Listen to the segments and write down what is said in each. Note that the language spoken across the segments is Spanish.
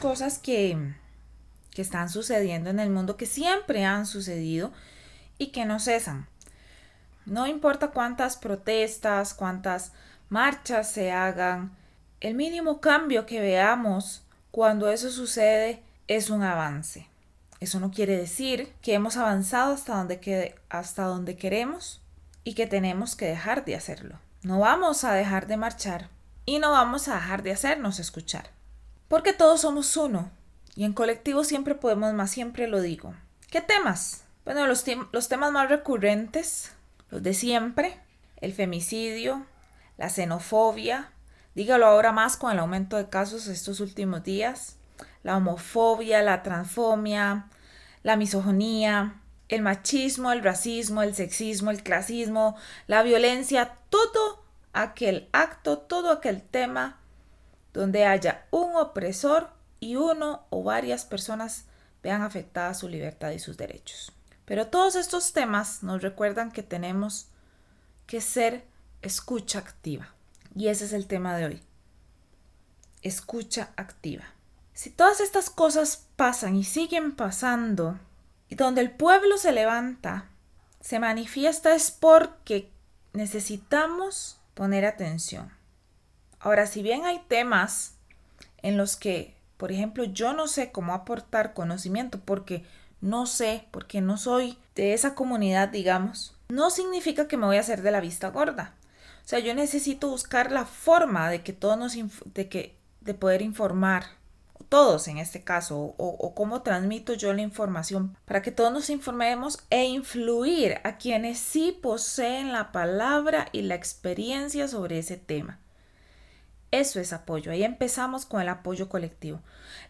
cosas que, que están sucediendo en el mundo, que siempre han sucedido y que no cesan. No importa cuántas protestas, cuántas marchas se hagan, el mínimo cambio que veamos cuando eso sucede es un avance. Eso no quiere decir que hemos avanzado hasta donde, hasta donde queremos y que tenemos que dejar de hacerlo. No vamos a dejar de marchar y no vamos a dejar de hacernos escuchar. Porque todos somos uno y en colectivo siempre podemos más, siempre lo digo. ¿Qué temas? Bueno, los, los temas más recurrentes, los de siempre, el femicidio, la xenofobia, dígalo ahora más con el aumento de casos estos últimos días, la homofobia, la transfobia, la misogonía, el machismo, el racismo, el sexismo, el clasismo, la violencia, todo aquel acto, todo aquel tema donde haya un opresor y uno o varias personas vean afectada su libertad y sus derechos. Pero todos estos temas nos recuerdan que tenemos que ser escucha activa. Y ese es el tema de hoy. Escucha activa. Si todas estas cosas pasan y siguen pasando, y donde el pueblo se levanta, se manifiesta es porque necesitamos poner atención. Ahora, si bien hay temas en los que, por ejemplo, yo no sé cómo aportar conocimiento porque no sé, porque no soy de esa comunidad, digamos, no significa que me voy a hacer de la vista gorda. O sea, yo necesito buscar la forma de que todos nos de que de poder informar todos en este caso, o, cómo transmito yo la información, para que todos nos informemos e influir a quienes sí poseen la palabra y la experiencia sobre ese tema. Eso es apoyo. Ahí empezamos con el apoyo colectivo.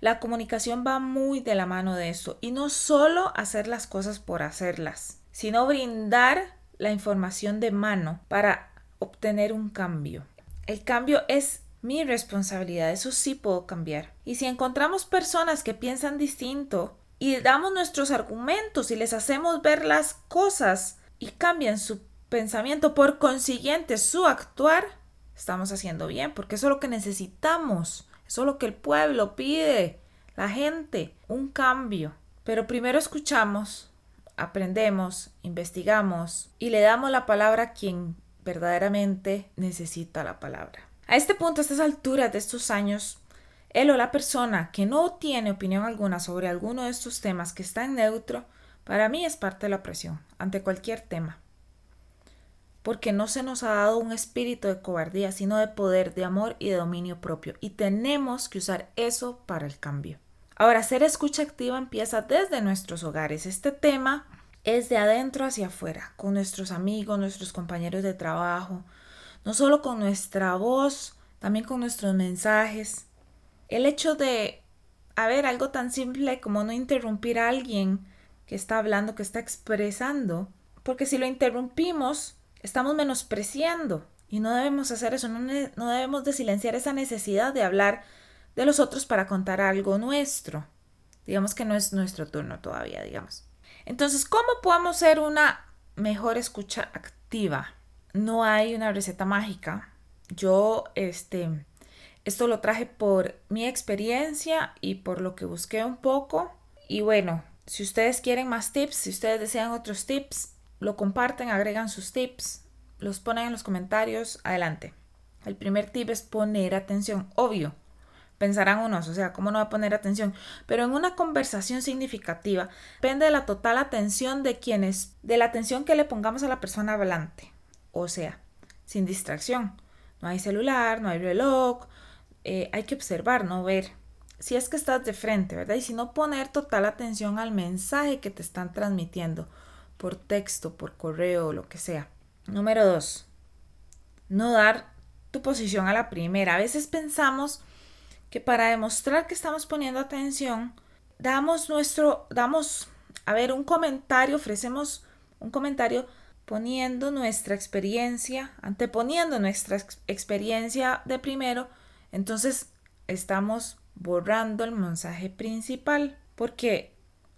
La comunicación va muy de la mano de esto y no solo hacer las cosas por hacerlas, sino brindar la información de mano para obtener un cambio. El cambio es mi responsabilidad, eso sí puedo cambiar. Y si encontramos personas que piensan distinto y damos nuestros argumentos y les hacemos ver las cosas y cambian su pensamiento, por consiguiente su actuar, estamos haciendo bien, porque eso es lo que necesitamos, eso es lo que el pueblo pide, la gente, un cambio. Pero primero escuchamos, aprendemos, investigamos y le damos la palabra a quien verdaderamente necesita la palabra. A este punto, a estas alturas de estos años, él o la persona que no tiene opinión alguna sobre alguno de estos temas que está en neutro, para mí es parte de la presión ante cualquier tema. Porque no se nos ha dado un espíritu de cobardía, sino de poder, de amor y de dominio propio. Y tenemos que usar eso para el cambio. Ahora, ser escucha activa empieza desde nuestros hogares. Este tema es de adentro hacia afuera, con nuestros amigos, nuestros compañeros de trabajo, no solo con nuestra voz, también con nuestros mensajes. El hecho de, a ver, algo tan simple como no interrumpir a alguien que está hablando, que está expresando, porque si lo interrumpimos, estamos menospreciando y no debemos hacer eso, no, no debemos de silenciar esa necesidad de hablar de los otros para contar algo nuestro. Digamos que no es nuestro turno todavía, digamos. Entonces, ¿cómo podemos ser una mejor escucha activa? no hay una receta mágica. Yo, este, esto lo traje por mi experiencia y por lo que busqué un poco. Y bueno, si ustedes quieren más tips, si ustedes desean otros tips, lo comparten, agregan sus tips, los ponen en los comentarios, adelante. El primer tip es poner atención, obvio. Pensarán unos, o sea, ¿cómo no va a poner atención? Pero en una conversación significativa depende de la total atención de quienes, de la atención que le pongamos a la persona hablante o sea, sin distracción. No hay celular, no hay reloj, eh, hay que observar, no ver. Si es que estás de frente, ¿verdad? Y si no poner total atención al mensaje que te están transmitiendo por texto, por correo lo que sea. Número dos, no dar tu posición a la primera. A veces pensamos que para demostrar que estamos poniendo atención, damos nuestro, damos, a ver, un comentario, ofrecemos un comentario poniendo nuestra experiencia, anteponiendo nuestra experiencia de primero, entonces estamos borrando el mensaje principal, porque,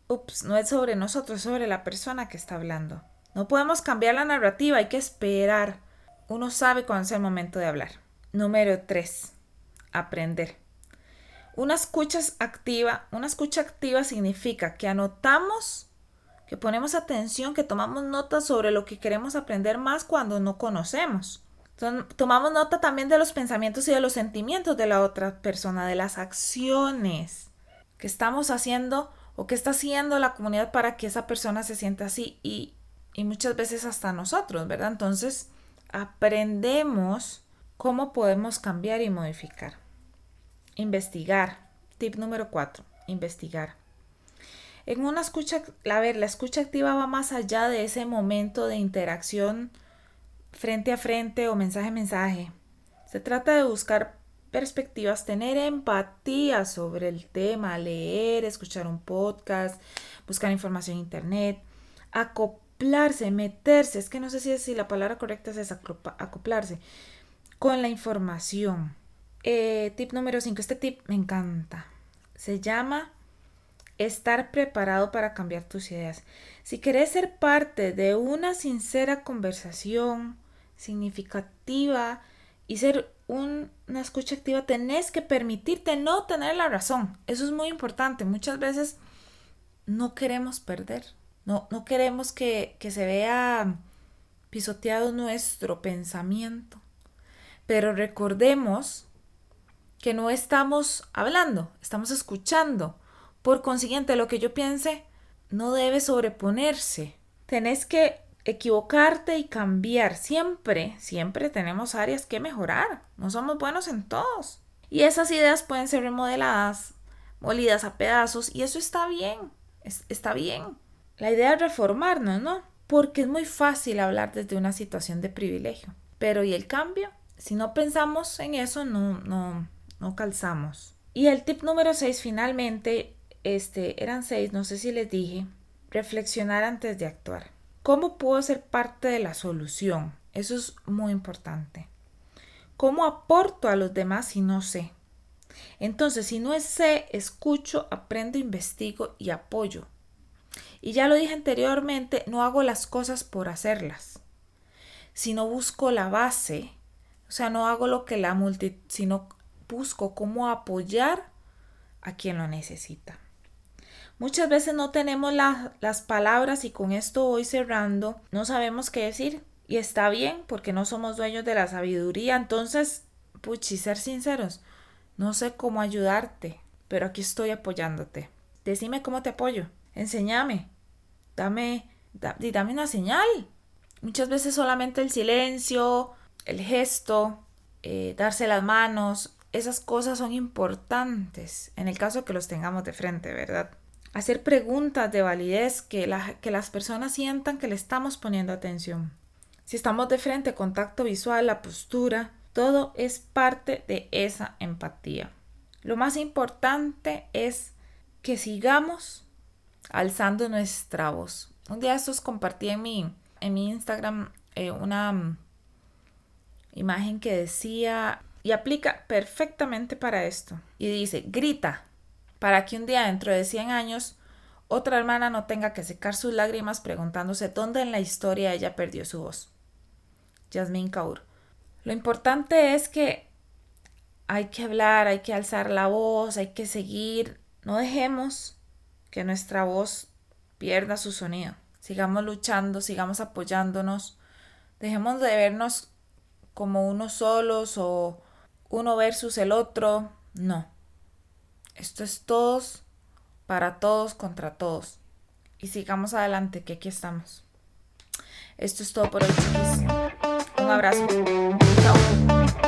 ups, no es sobre nosotros, es sobre la persona que está hablando. No podemos cambiar la narrativa, hay que esperar. Uno sabe cuándo es el momento de hablar. Número 3. Aprender. Una escucha activa, una escucha activa significa que anotamos, que ponemos atención, que tomamos notas sobre lo que queremos aprender más cuando no conocemos. tomamos nota también de los pensamientos y de los sentimientos de la otra persona, de las acciones que estamos haciendo o que está haciendo la comunidad para que esa persona se sienta así y, y muchas veces hasta nosotros, ¿verdad? Entonces aprendemos cómo podemos cambiar y modificar. Investigar. Tip número 4. Investigar. En una escucha, a ver, la escucha activa va más allá de ese momento de interacción frente a frente o mensaje a mensaje. Se trata de buscar perspectivas, tener empatía sobre el tema, leer, escuchar un podcast, buscar información en internet, acoplarse, meterse, es que no sé si, si la palabra correcta es acoplarse con la información. Eh, tip número 5. Este tip me encanta. Se llama estar preparado para cambiar tus ideas. Si querés ser parte de una sincera conversación significativa y ser una escucha activa, tenés que permitirte no tener la razón. Eso es muy importante. Muchas veces no queremos perder. No, no queremos que, que se vea pisoteado nuestro pensamiento. Pero recordemos que no estamos hablando, estamos escuchando. Por consiguiente, lo que yo piense no debe sobreponerse. Tenés que equivocarte y cambiar. Siempre, siempre tenemos áreas que mejorar. No somos buenos en todos. Y esas ideas pueden ser remodeladas, molidas a pedazos, y eso está bien. está bien. La idea es reformarnos, ¿no? Porque es muy fácil hablar desde una situación de privilegio. Pero ¿y el cambio? Si no pensamos en eso, no, no, no calzamos. Y el tip número 6, finalmente, este, eran seis, no sé si les dije, reflexionar antes de actuar. ¿Cómo puedo ser parte de la solución? Eso es muy importante. ¿Cómo aporto a los demás si no sé? Entonces, si no sé, escucho, aprendo, investigo y apoyo. Y ya lo dije anteriormente, no hago las cosas por hacerlas, sino busco la base. O sea, no hago lo que la multitud, sino busco cómo apoyar a quien lo necesita. Muchas veces no tenemos las palabras y con esto voy cerrando, no sabemos qué decir y está bien porque no somos dueños de la sabiduría. Entonces, puchi, ser sinceros, no sé cómo ayudarte, pero aquí estoy apoyándote. Decime cómo te apoyo, enséñame, dame, dame una señal. Muchas veces solamente el silencio, el gesto, eh, darse las manos, esas cosas son importantes en el caso que los tengamos de frente, ¿verdad? Hacer preguntas de validez que, que las personas sientan que le estamos poniendo atención. Si estamos de frente, contacto visual, la postura, todo es parte de esa empatía. Lo más importante es que sigamos alzando nuestra voz. Un día estos compartí en mi, en mi Instagram eh, una mm, imagen que decía y aplica perfectamente para esto. Y dice, grita, para que un día dentro de 100 años otra hermana no tenga que secar sus lágrimas preguntándose dónde en la historia ella perdió su voz. Yasmin Kaur. Lo importante es que hay que hablar, hay que alzar la voz, hay que seguir. No dejemos que nuestra voz pierda su sonido. Sigamos luchando, sigamos apoyándonos. Dejemos de vernos como unos solos o uno versus el otro, no. Esto es todos para todos contra todos. Y sigamos adelante, que aquí estamos. Esto es todo por hoy. Un abrazo. Chao.